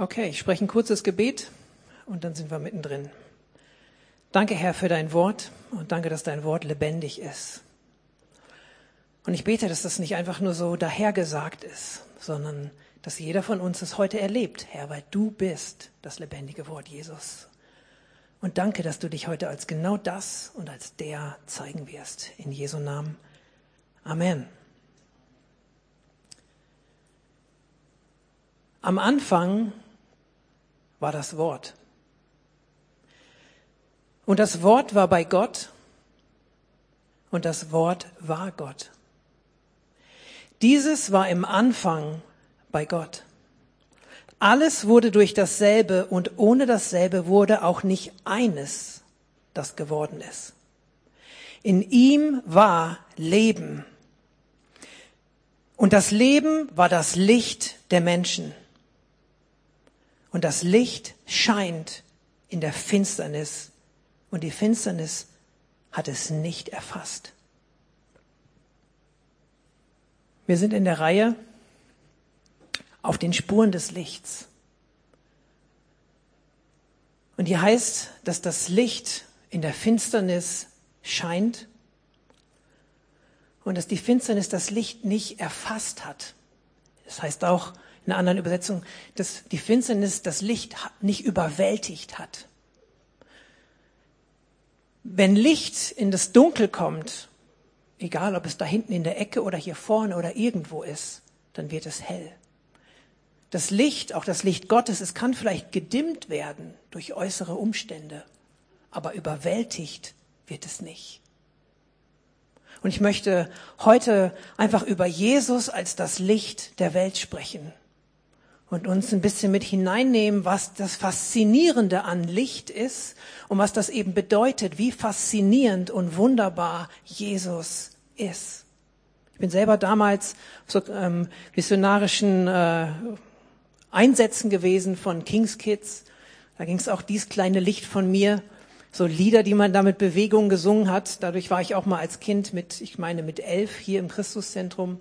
Okay, ich spreche ein kurzes Gebet und dann sind wir mittendrin. Danke, Herr, für dein Wort und danke, dass dein Wort lebendig ist. Und ich bete, dass das nicht einfach nur so dahergesagt ist, sondern dass jeder von uns es heute erlebt, Herr, weil du bist das lebendige Wort Jesus. Und danke, dass du dich heute als genau das und als der zeigen wirst. In Jesu Namen. Amen. Am Anfang war das Wort. Und das Wort war bei Gott und das Wort war Gott. Dieses war im Anfang bei Gott. Alles wurde durch dasselbe und ohne dasselbe wurde auch nicht eines, das geworden ist. In ihm war Leben. Und das Leben war das Licht der Menschen. Und das Licht scheint in der Finsternis und die Finsternis hat es nicht erfasst. Wir sind in der Reihe auf den Spuren des Lichts. Und hier heißt, dass das Licht in der Finsternis scheint und dass die Finsternis das Licht nicht erfasst hat. Das heißt auch, einer anderen Übersetzung, dass die Finsternis das Licht nicht überwältigt hat. Wenn Licht in das Dunkel kommt, egal ob es da hinten in der Ecke oder hier vorne oder irgendwo ist, dann wird es hell. Das Licht, auch das Licht Gottes, es kann vielleicht gedimmt werden durch äußere Umstände, aber überwältigt wird es nicht. Und ich möchte heute einfach über Jesus als das Licht der Welt sprechen und uns ein bisschen mit hineinnehmen, was das Faszinierende an Licht ist und was das eben bedeutet, wie faszinierend und wunderbar Jesus ist. Ich bin selber damals so ähm, missionarischen äh, Einsätzen gewesen von Kings Kids. Da ging es auch dies kleine Licht von mir, so Lieder, die man da mit Bewegung gesungen hat. Dadurch war ich auch mal als Kind mit, ich meine mit elf hier im Christuszentrum.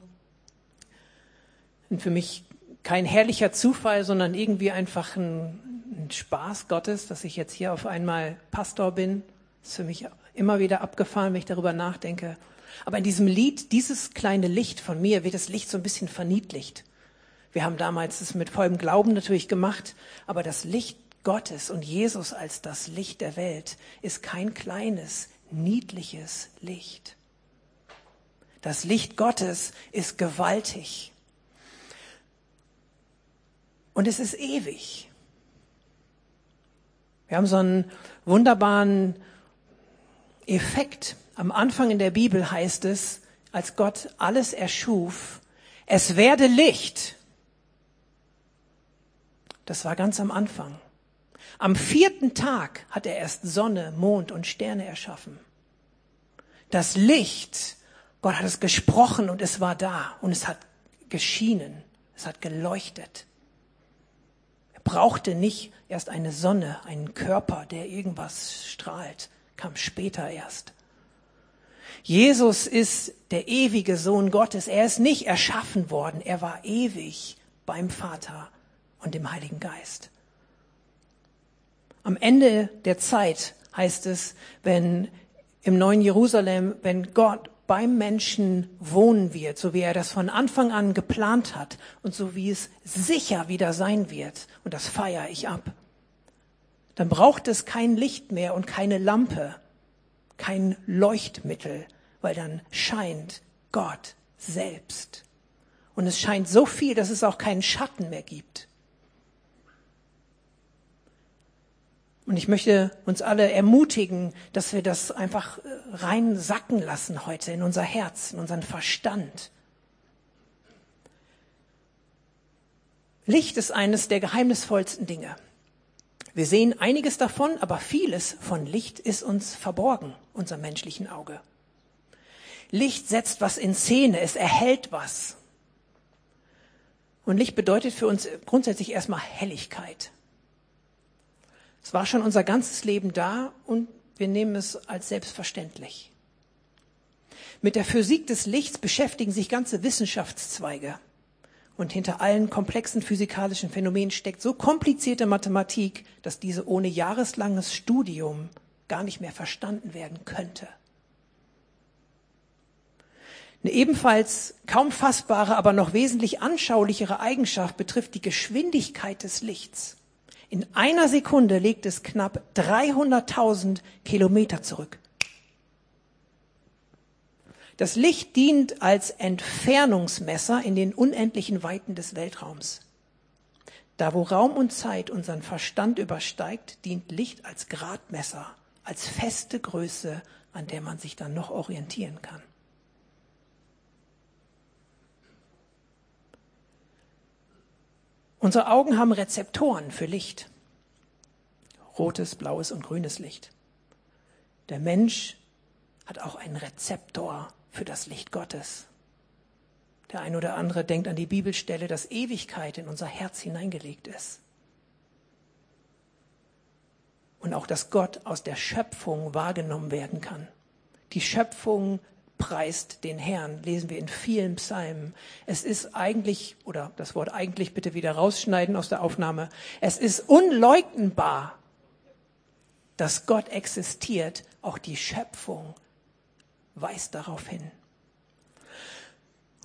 Und für mich kein herrlicher Zufall, sondern irgendwie einfach ein, ein Spaß Gottes, dass ich jetzt hier auf einmal Pastor bin. Das ist für mich immer wieder abgefahren, wenn ich darüber nachdenke. Aber in diesem Lied, dieses kleine Licht von mir, wird das Licht so ein bisschen verniedlicht. Wir haben damals es mit vollem Glauben natürlich gemacht, aber das Licht Gottes und Jesus als das Licht der Welt ist kein kleines, niedliches Licht. Das Licht Gottes ist gewaltig. Und es ist ewig. Wir haben so einen wunderbaren Effekt. Am Anfang in der Bibel heißt es, als Gott alles erschuf, es werde Licht. Das war ganz am Anfang. Am vierten Tag hat er erst Sonne, Mond und Sterne erschaffen. Das Licht, Gott hat es gesprochen und es war da und es hat geschienen, es hat geleuchtet brauchte nicht erst eine Sonne, einen Körper, der irgendwas strahlt, kam später erst. Jesus ist der ewige Sohn Gottes. Er ist nicht erschaffen worden. Er war ewig beim Vater und dem Heiligen Geist. Am Ende der Zeit heißt es, wenn im neuen Jerusalem, wenn Gott beim Menschen wohnen wird, so wie er das von Anfang an geplant hat und so wie es sicher wieder sein wird, und das feiere ich ab, dann braucht es kein Licht mehr und keine Lampe, kein Leuchtmittel, weil dann scheint Gott selbst. Und es scheint so viel, dass es auch keinen Schatten mehr gibt. Und ich möchte uns alle ermutigen, dass wir das einfach äh, rein sacken lassen heute in unser Herz, in unseren Verstand. Licht ist eines der geheimnisvollsten Dinge. Wir sehen einiges davon, aber vieles von Licht ist uns verborgen, unserem menschlichen Auge. Licht setzt was in Szene, es erhält was. Und Licht bedeutet für uns grundsätzlich erstmal Helligkeit. Es war schon unser ganzes Leben da und wir nehmen es als selbstverständlich. Mit der Physik des Lichts beschäftigen sich ganze Wissenschaftszweige. Und hinter allen komplexen physikalischen Phänomenen steckt so komplizierte Mathematik, dass diese ohne jahreslanges Studium gar nicht mehr verstanden werden könnte. Eine ebenfalls kaum fassbare, aber noch wesentlich anschaulichere Eigenschaft betrifft die Geschwindigkeit des Lichts. In einer Sekunde legt es knapp 300.000 Kilometer zurück. Das Licht dient als Entfernungsmesser in den unendlichen Weiten des Weltraums. Da wo Raum und Zeit unseren Verstand übersteigt, dient Licht als Gradmesser, als feste Größe, an der man sich dann noch orientieren kann. Unsere Augen haben Rezeptoren für Licht. Rotes, blaues und grünes Licht. Der Mensch hat auch einen Rezeptor für das Licht Gottes. Der ein oder andere denkt an die Bibelstelle, dass Ewigkeit in unser Herz hineingelegt ist. Und auch, dass Gott aus der Schöpfung wahrgenommen werden kann. Die Schöpfung preist den Herrn, lesen wir in vielen Psalmen. Es ist eigentlich, oder das Wort eigentlich bitte wieder rausschneiden aus der Aufnahme, es ist unleugnbar, dass Gott existiert, auch die Schöpfung weist darauf hin.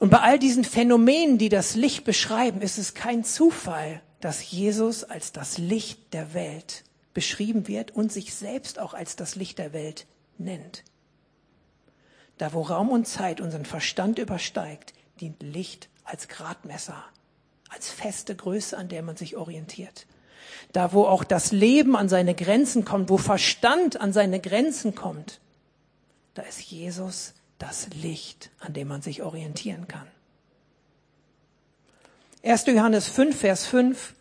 Und bei all diesen Phänomenen, die das Licht beschreiben, ist es kein Zufall, dass Jesus als das Licht der Welt beschrieben wird und sich selbst auch als das Licht der Welt nennt. Da wo Raum und Zeit unseren Verstand übersteigt, dient Licht als Gradmesser, als feste Größe, an der man sich orientiert. Da wo auch das Leben an seine Grenzen kommt, wo Verstand an seine Grenzen kommt, da ist Jesus das Licht, an dem man sich orientieren kann. 1. Johannes 5, Vers 5.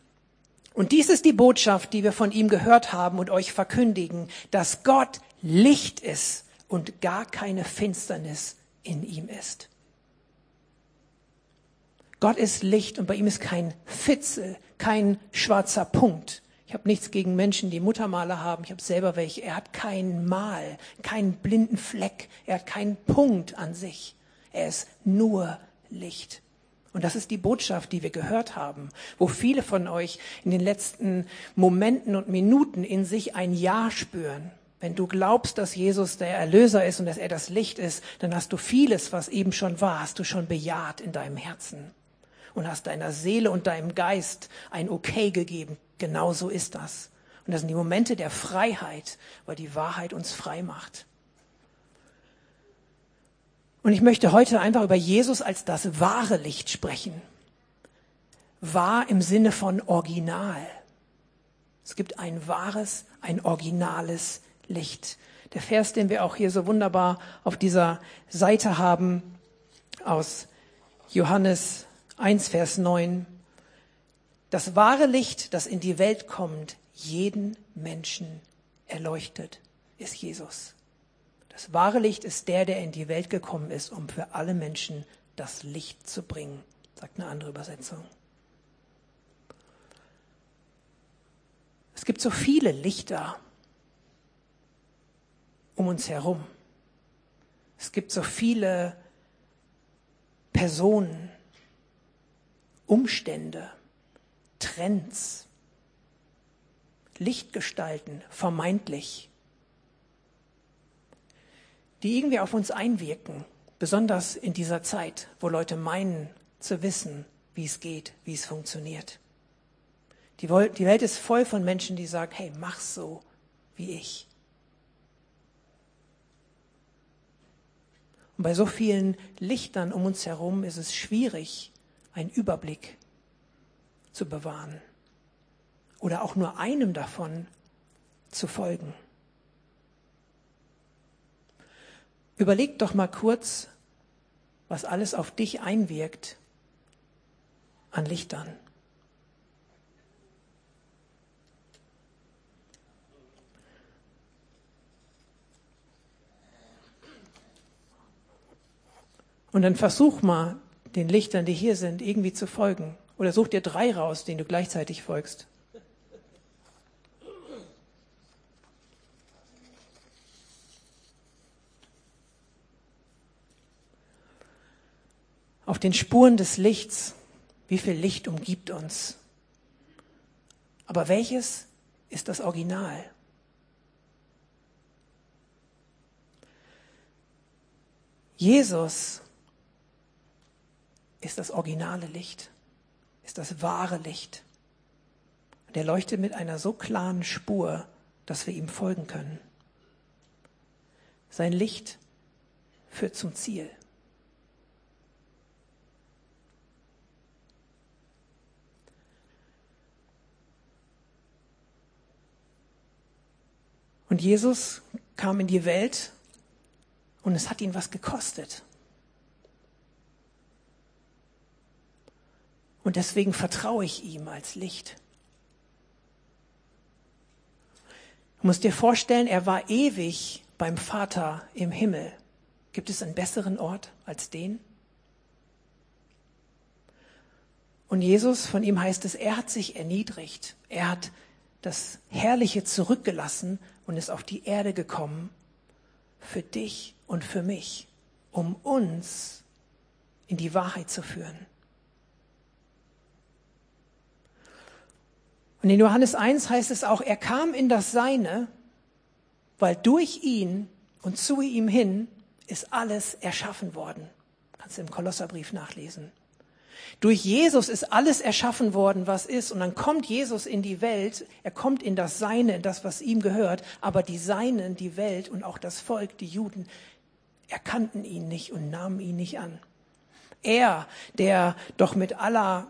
Und dies ist die Botschaft, die wir von ihm gehört haben und euch verkündigen, dass Gott Licht ist und gar keine Finsternis in ihm ist. Gott ist Licht und bei ihm ist kein Fitzel, kein schwarzer Punkt. Ich habe nichts gegen Menschen, die Muttermale haben. Ich habe selber welche. Er hat keinen Mal, keinen blinden Fleck. Er hat keinen Punkt an sich. Er ist nur Licht. Und das ist die Botschaft, die wir gehört haben, wo viele von euch in den letzten Momenten und Minuten in sich ein Ja spüren. Wenn du glaubst, dass Jesus der Erlöser ist und dass er das Licht ist, dann hast du vieles, was eben schon war, hast du schon bejaht in deinem Herzen und hast deiner Seele und deinem Geist ein Okay gegeben. Genau so ist das. Und das sind die Momente der Freiheit, weil die Wahrheit uns frei macht. Und ich möchte heute einfach über Jesus als das wahre Licht sprechen. Wahr im Sinne von Original. Es gibt ein wahres, ein originales Licht. Der Vers, den wir auch hier so wunderbar auf dieser Seite haben, aus Johannes 1, Vers 9. Das wahre Licht, das in die Welt kommt, jeden Menschen erleuchtet, ist Jesus. Das wahre Licht ist der, der in die Welt gekommen ist, um für alle Menschen das Licht zu bringen, sagt eine andere Übersetzung. Es gibt so viele Lichter um uns herum. Es gibt so viele Personen, Umstände, Trends, Lichtgestalten, vermeintlich, die irgendwie auf uns einwirken, besonders in dieser Zeit, wo Leute meinen zu wissen, wie es geht, wie es funktioniert. Die, Welt ist voll von Menschen, die sagen, hey, mach so wie ich. Und bei so vielen Lichtern um uns herum ist es schwierig, einen Überblick zu bewahren oder auch nur einem davon zu folgen. Überleg doch mal kurz, was alles auf dich einwirkt an Lichtern. Und dann versuch mal, den Lichtern, die hier sind, irgendwie zu folgen. Oder such dir drei raus, denen du gleichzeitig folgst. Auf den Spuren des Lichts Wie viel Licht umgibt uns? Aber welches ist das Original? Jesus ist das originale Licht, ist das wahre Licht. Der leuchtet mit einer so klaren Spur, dass wir ihm folgen können. Sein Licht führt zum Ziel. Und Jesus kam in die Welt und es hat ihn was gekostet. Und deswegen vertraue ich ihm als Licht. Du musst dir vorstellen, er war ewig beim Vater im Himmel. Gibt es einen besseren Ort als den? Und Jesus, von ihm heißt es, er hat sich erniedrigt. Er hat das Herrliche zurückgelassen und ist auf die Erde gekommen für dich und für mich, um uns in die Wahrheit zu führen. Und in Johannes 1 heißt es auch, er kam in das Seine, weil durch ihn und zu ihm hin ist alles erschaffen worden. Kannst du im Kolosserbrief nachlesen. Durch Jesus ist alles erschaffen worden, was ist. Und dann kommt Jesus in die Welt. Er kommt in das Seine, in das, was ihm gehört. Aber die Seinen, die Welt und auch das Volk, die Juden, erkannten ihn nicht und nahmen ihn nicht an. Er, der doch mit aller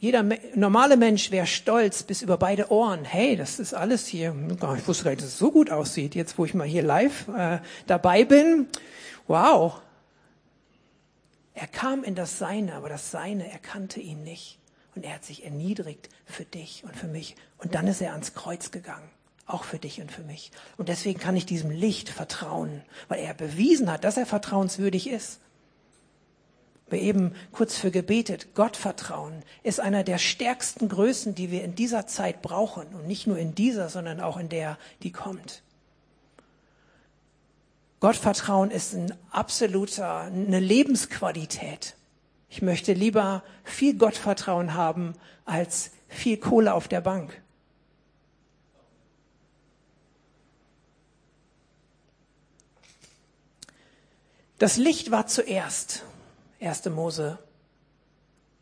jeder normale Mensch wäre stolz bis über beide Ohren. Hey, das ist alles hier. Ich wusste gar nicht, dass es so gut aussieht. Jetzt, wo ich mal hier live äh, dabei bin. Wow. Er kam in das Seine, aber das Seine erkannte ihn nicht. Und er hat sich erniedrigt für dich und für mich. Und dann ist er ans Kreuz gegangen. Auch für dich und für mich. Und deswegen kann ich diesem Licht vertrauen, weil er bewiesen hat, dass er vertrauenswürdig ist wir eben kurz für gebetet, Gottvertrauen ist einer der stärksten Größen, die wir in dieser Zeit brauchen. Und nicht nur in dieser, sondern auch in der, die kommt. Gottvertrauen ist ein absoluter, eine Lebensqualität. Ich möchte lieber viel Gottvertrauen haben als viel Kohle auf der Bank. Das Licht war zuerst. 1. Mose,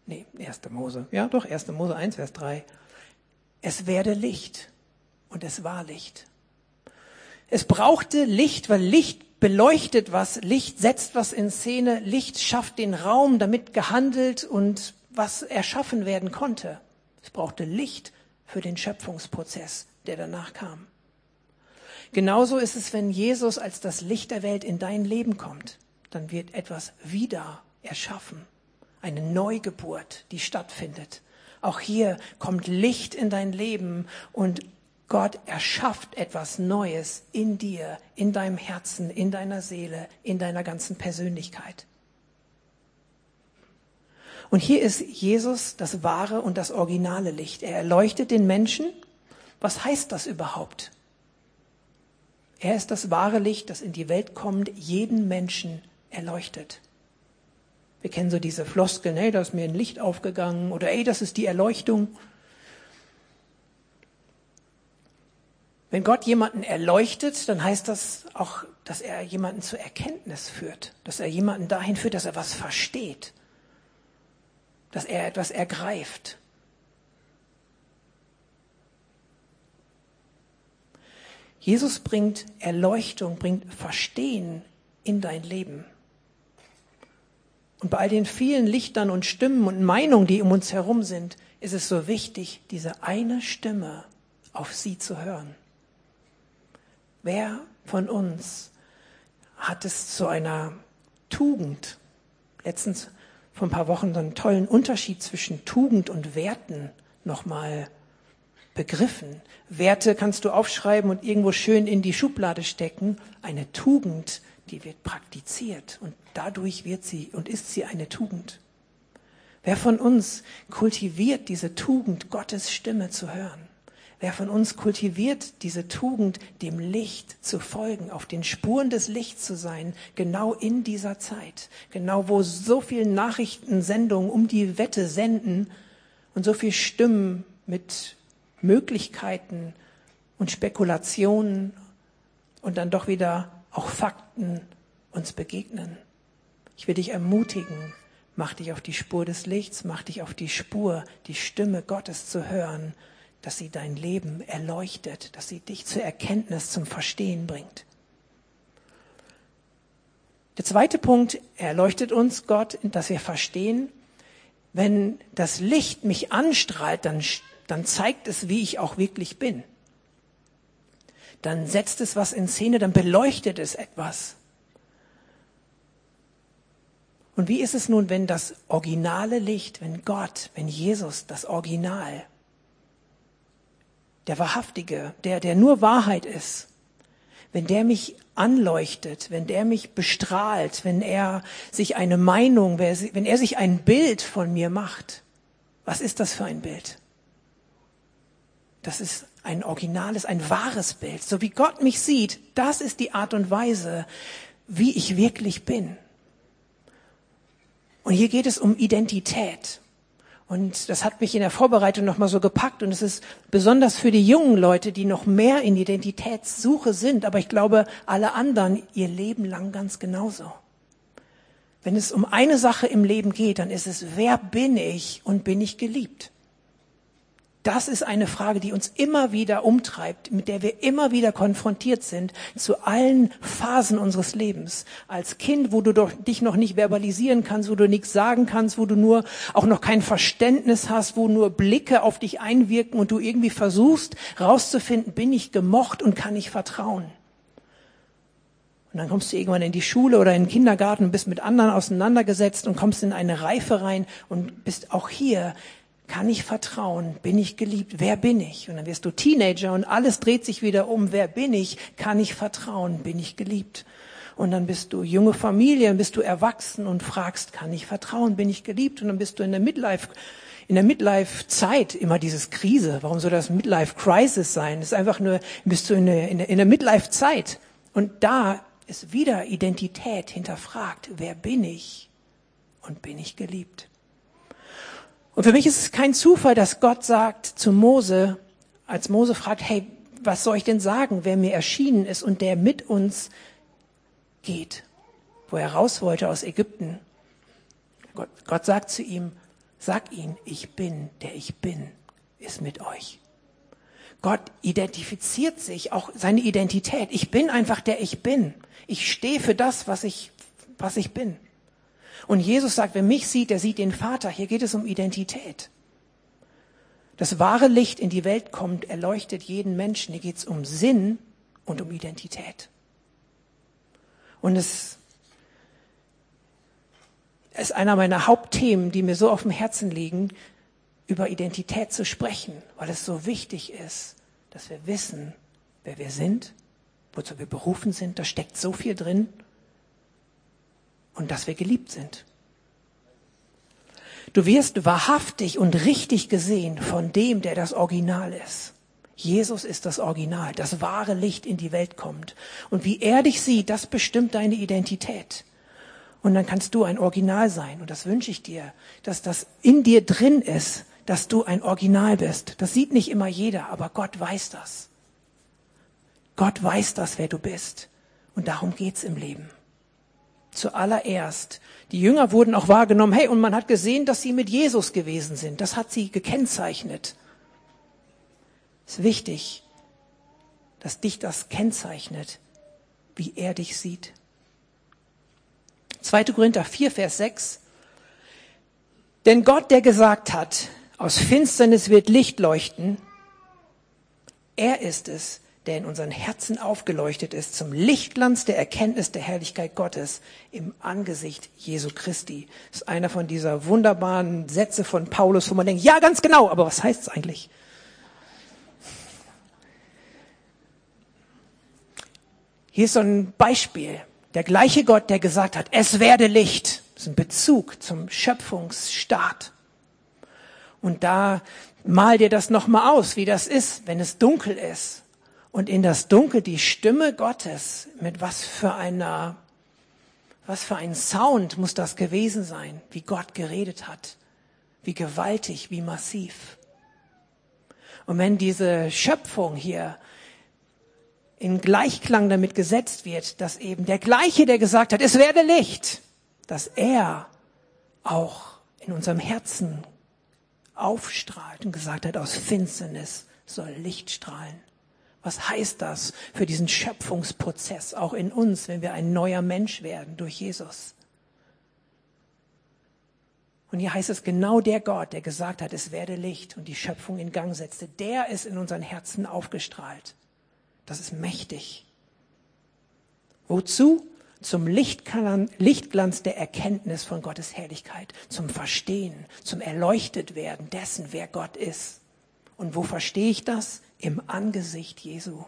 nee, 1. Mose, ja doch, 1. Mose 1, Vers 3. Es werde Licht und es war Licht. Es brauchte Licht, weil Licht beleuchtet was, Licht setzt was in Szene, Licht schafft den Raum, damit gehandelt und was erschaffen werden konnte. Es brauchte Licht für den Schöpfungsprozess, der danach kam. Genauso ist es, wenn Jesus als das Licht der Welt in dein Leben kommt. Dann wird etwas wieder erschaffen. Eine Neugeburt, die stattfindet. Auch hier kommt Licht in dein Leben und Gott erschafft etwas Neues in dir, in deinem Herzen, in deiner Seele, in deiner ganzen Persönlichkeit. Und hier ist Jesus das wahre und das originale Licht. Er erleuchtet den Menschen. Was heißt das überhaupt? Er ist das wahre Licht, das in die Welt kommt, jeden Menschen erleuchtet. Wir kennen so diese Floskeln, hey, da ist mir ein Licht aufgegangen oder ey, das ist die Erleuchtung. Wenn Gott jemanden erleuchtet, dann heißt das auch, dass er jemanden zur Erkenntnis führt, dass er jemanden dahin führt, dass er was versteht, dass er etwas ergreift. Jesus bringt Erleuchtung, bringt Verstehen in dein Leben. Und bei all den vielen Lichtern und Stimmen und Meinungen, die um uns herum sind, ist es so wichtig, diese eine Stimme auf sie zu hören. Wer von uns hat es zu einer Tugend, letztens vor ein paar Wochen so einen tollen Unterschied zwischen Tugend und Werten nochmal begriffen. Werte kannst du aufschreiben und irgendwo schön in die Schublade stecken. Eine Tugend die wird praktiziert und dadurch wird sie und ist sie eine Tugend. Wer von uns kultiviert diese Tugend, Gottes Stimme zu hören? Wer von uns kultiviert diese Tugend, dem Licht zu folgen, auf den Spuren des Lichts zu sein, genau in dieser Zeit, genau wo so viele Nachrichtensendungen um die Wette senden und so viele Stimmen mit Möglichkeiten und Spekulationen und dann doch wieder auch Fakten uns begegnen. Ich will dich ermutigen, mach dich auf die Spur des Lichts, mach dich auf die Spur, die Stimme Gottes zu hören dass sie dein Leben erleuchtet, dass sie dich zur Erkenntnis, zum Verstehen bringt. Der zweite Punkt, erleuchtet uns Gott, dass wir verstehen, wenn das Licht mich anstrahlt, dann, dann zeigt es, wie ich auch wirklich bin. Dann setzt es was in Szene, dann beleuchtet es etwas. Und wie ist es nun, wenn das originale Licht, wenn Gott, wenn Jesus, das Original, der Wahrhaftige, der, der nur Wahrheit ist, wenn der mich anleuchtet, wenn der mich bestrahlt, wenn er sich eine Meinung, wenn er sich ein Bild von mir macht, was ist das für ein Bild? Das ist ein originales, ein wahres Bild. So wie Gott mich sieht, das ist die Art und Weise, wie ich wirklich bin. Und hier geht es um Identität. Und das hat mich in der Vorbereitung nochmal so gepackt. Und es ist besonders für die jungen Leute, die noch mehr in Identitätssuche sind. Aber ich glaube, alle anderen ihr Leben lang ganz genauso. Wenn es um eine Sache im Leben geht, dann ist es, wer bin ich und bin ich geliebt? Das ist eine Frage, die uns immer wieder umtreibt, mit der wir immer wieder konfrontiert sind, zu allen Phasen unseres Lebens. Als Kind, wo du doch dich noch nicht verbalisieren kannst, wo du nichts sagen kannst, wo du nur auch noch kein Verständnis hast, wo nur Blicke auf dich einwirken und du irgendwie versuchst rauszufinden, bin ich gemocht und kann ich vertrauen. Und dann kommst du irgendwann in die Schule oder in den Kindergarten, bist mit anderen auseinandergesetzt und kommst in eine Reife rein und bist auch hier kann ich vertrauen? Bin ich geliebt? Wer bin ich? Und dann wirst du Teenager und alles dreht sich wieder um. Wer bin ich? Kann ich vertrauen? Bin ich geliebt? Und dann bist du junge Familie, dann bist du erwachsen und fragst, kann ich vertrauen? Bin ich geliebt? Und dann bist du in der Midlife, in der Midlife-Zeit immer dieses Krise. Warum soll das Midlife-Crisis sein? Das ist einfach nur, bist du in der, in der, in der Midlife-Zeit. Und da ist wieder Identität hinterfragt. Wer bin ich? Und bin ich geliebt? Und für mich ist es kein Zufall, dass Gott sagt zu Mose, als Mose fragt, hey, was soll ich denn sagen, wer mir erschienen ist und der mit uns geht, wo er raus wollte aus Ägypten. Gott, Gott sagt zu ihm, sag ihn, ich bin, der ich bin, ist mit euch. Gott identifiziert sich, auch seine Identität. Ich bin einfach der ich bin. Ich stehe für das, was ich, was ich bin. Und Jesus sagt, wer mich sieht, der sieht den Vater. Hier geht es um Identität. Das wahre Licht in die Welt kommt, erleuchtet jeden Menschen. Hier geht es um Sinn und um Identität. Und es ist einer meiner Hauptthemen, die mir so auf dem Herzen liegen, über Identität zu sprechen, weil es so wichtig ist, dass wir wissen, wer wir sind, wozu wir berufen sind. Da steckt so viel drin und dass wir geliebt sind. Du wirst wahrhaftig und richtig gesehen von dem, der das Original ist. Jesus ist das Original, das wahre Licht in die Welt kommt. Und wie er dich sieht, das bestimmt deine Identität. Und dann kannst du ein Original sein. Und das wünsche ich dir, dass das in dir drin ist, dass du ein Original bist. Das sieht nicht immer jeder, aber Gott weiß das. Gott weiß das, wer du bist. Und darum geht's im Leben zuallererst. Die Jünger wurden auch wahrgenommen, hey, und man hat gesehen, dass sie mit Jesus gewesen sind. Das hat sie gekennzeichnet. Es ist wichtig, dass dich das kennzeichnet, wie er dich sieht. 2. Korinther 4, Vers 6. Denn Gott, der gesagt hat, aus Finsternis wird Licht leuchten, er ist es, der in unseren Herzen aufgeleuchtet ist zum Lichtglanz der Erkenntnis der Herrlichkeit Gottes im Angesicht Jesu Christi. Das ist einer von dieser wunderbaren Sätze von Paulus, wo man denkt, ja, ganz genau, aber was heißt es eigentlich? Hier ist so ein Beispiel. Der gleiche Gott, der gesagt hat, es werde Licht. Das ist ein Bezug zum Schöpfungsstart. Und da mal dir das nochmal aus, wie das ist, wenn es dunkel ist. Und in das Dunkel die Stimme Gottes, mit was für einer, was für ein Sound muss das gewesen sein, wie Gott geredet hat, wie gewaltig, wie massiv. Und wenn diese Schöpfung hier in Gleichklang damit gesetzt wird, dass eben der gleiche, der gesagt hat, es werde Licht, dass er auch in unserem Herzen aufstrahlt und gesagt hat, aus Finsternis soll Licht strahlen. Was heißt das für diesen Schöpfungsprozess auch in uns, wenn wir ein neuer Mensch werden durch Jesus? Und hier heißt es genau der Gott, der gesagt hat, es werde Licht und die Schöpfung in Gang setzte, der ist in unseren Herzen aufgestrahlt. Das ist mächtig. Wozu? Zum Lichtglanz der Erkenntnis von Gottes Herrlichkeit, zum Verstehen, zum Erleuchtet werden dessen, wer Gott ist. Und wo verstehe ich das? Im Angesicht Jesu.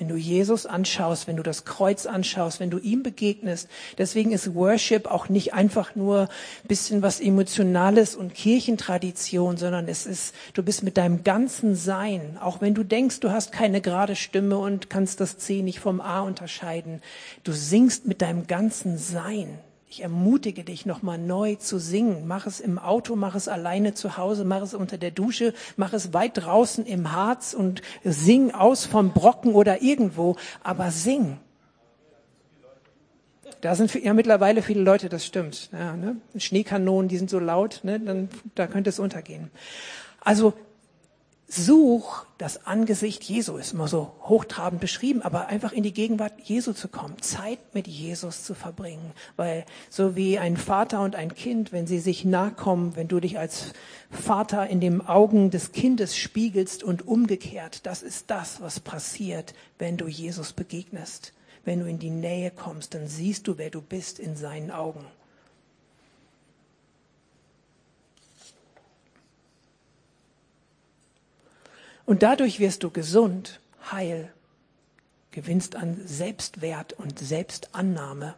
Wenn du Jesus anschaust, wenn du das Kreuz anschaust, wenn du ihm begegnest. Deswegen ist Worship auch nicht einfach nur bisschen was Emotionales und Kirchentradition, sondern es ist, du bist mit deinem ganzen Sein, auch wenn du denkst, du hast keine gerade Stimme und kannst das C nicht vom A unterscheiden. Du singst mit deinem ganzen Sein. Ich ermutige dich nochmal neu zu singen. Mach es im Auto, mach es alleine zu Hause, mach es unter der Dusche, mach es weit draußen im Harz und sing aus vom Brocken oder irgendwo, aber sing. Da sind ja mittlerweile viele Leute, das stimmt. Ja, ne? Schneekanonen, die sind so laut, ne? dann, da könnte es untergehen. Also such das Angesicht Jesu, ist immer so hochtrabend beschrieben, aber einfach in die Gegenwart Jesu zu kommen, Zeit mit Jesus zu verbringen, weil so wie ein Vater und ein Kind, wenn sie sich nahe kommen, wenn du dich als Vater in den Augen des Kindes spiegelst und umgekehrt, das ist das, was passiert, wenn du Jesus begegnest. Wenn du in die Nähe kommst, dann siehst du, wer du bist in seinen Augen. Und dadurch wirst du gesund, heil, gewinnst an Selbstwert und Selbstannahme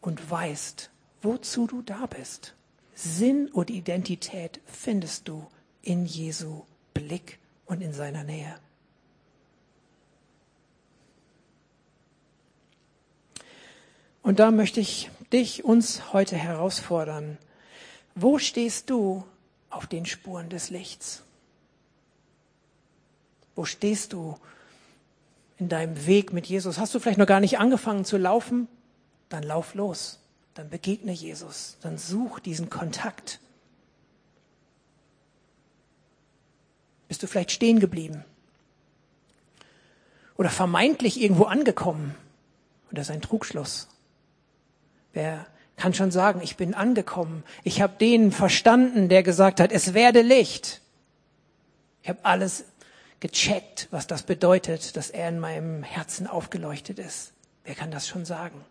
und weißt, wozu du da bist. Sinn und Identität findest du in Jesu Blick und in seiner Nähe. Und da möchte ich dich, uns heute herausfordern. Wo stehst du auf den Spuren des Lichts? Wo stehst du in deinem Weg mit Jesus? Hast du vielleicht noch gar nicht angefangen zu laufen? Dann lauf los. Dann begegne Jesus. Dann such diesen Kontakt. Bist du vielleicht stehen geblieben? Oder vermeintlich irgendwo angekommen? Und das ist ein Trugschluss. Wer kann schon sagen, ich bin angekommen. Ich habe den verstanden, der gesagt hat, es werde Licht. Ich habe alles gecheckt, was das bedeutet, dass er in meinem Herzen aufgeleuchtet ist. Wer kann das schon sagen?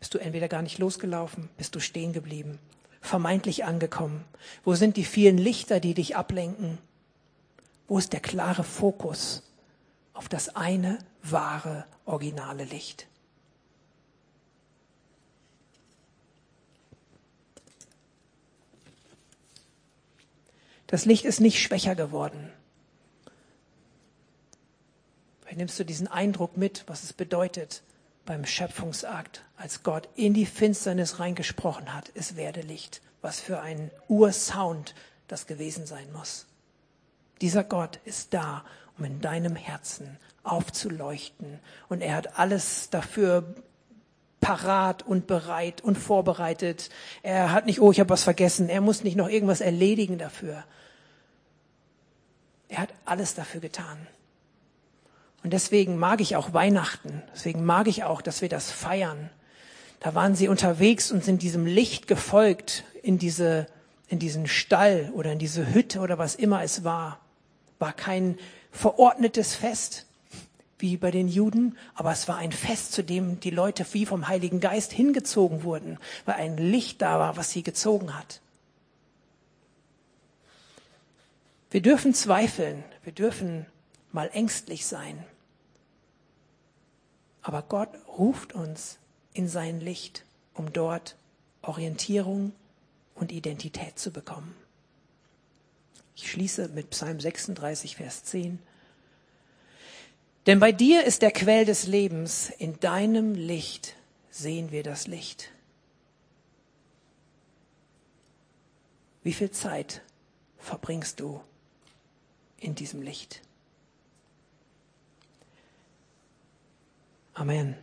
Bist du entweder gar nicht losgelaufen, bist du stehen geblieben, vermeintlich angekommen? Wo sind die vielen Lichter, die dich ablenken? Wo ist der klare Fokus auf das eine wahre, originale Licht? Das Licht ist nicht schwächer geworden. Vielleicht nimmst du diesen Eindruck mit, was es bedeutet beim Schöpfungsakt, als Gott in die Finsternis reingesprochen hat, es werde Licht. Was für ein Ursound das gewesen sein muss. Dieser Gott ist da, um in deinem Herzen aufzuleuchten. Und er hat alles dafür parat und bereit und vorbereitet. Er hat nicht, oh, ich habe was vergessen. Er muss nicht noch irgendwas erledigen dafür. Er hat alles dafür getan. Und deswegen mag ich auch Weihnachten. Deswegen mag ich auch, dass wir das feiern. Da waren sie unterwegs und sind diesem Licht gefolgt in diese, in diesen Stall oder in diese Hütte oder was immer es war. War kein verordnetes Fest wie bei den Juden, aber es war ein Fest, zu dem die Leute wie vom Heiligen Geist hingezogen wurden, weil ein Licht da war, was sie gezogen hat. Wir dürfen zweifeln, wir dürfen mal ängstlich sein. Aber Gott ruft uns in sein Licht, um dort Orientierung, und Identität zu bekommen. Ich schließe mit Psalm 36, Vers 10. Denn bei dir ist der Quell des Lebens, in deinem Licht sehen wir das Licht. Wie viel Zeit verbringst du in diesem Licht? Amen.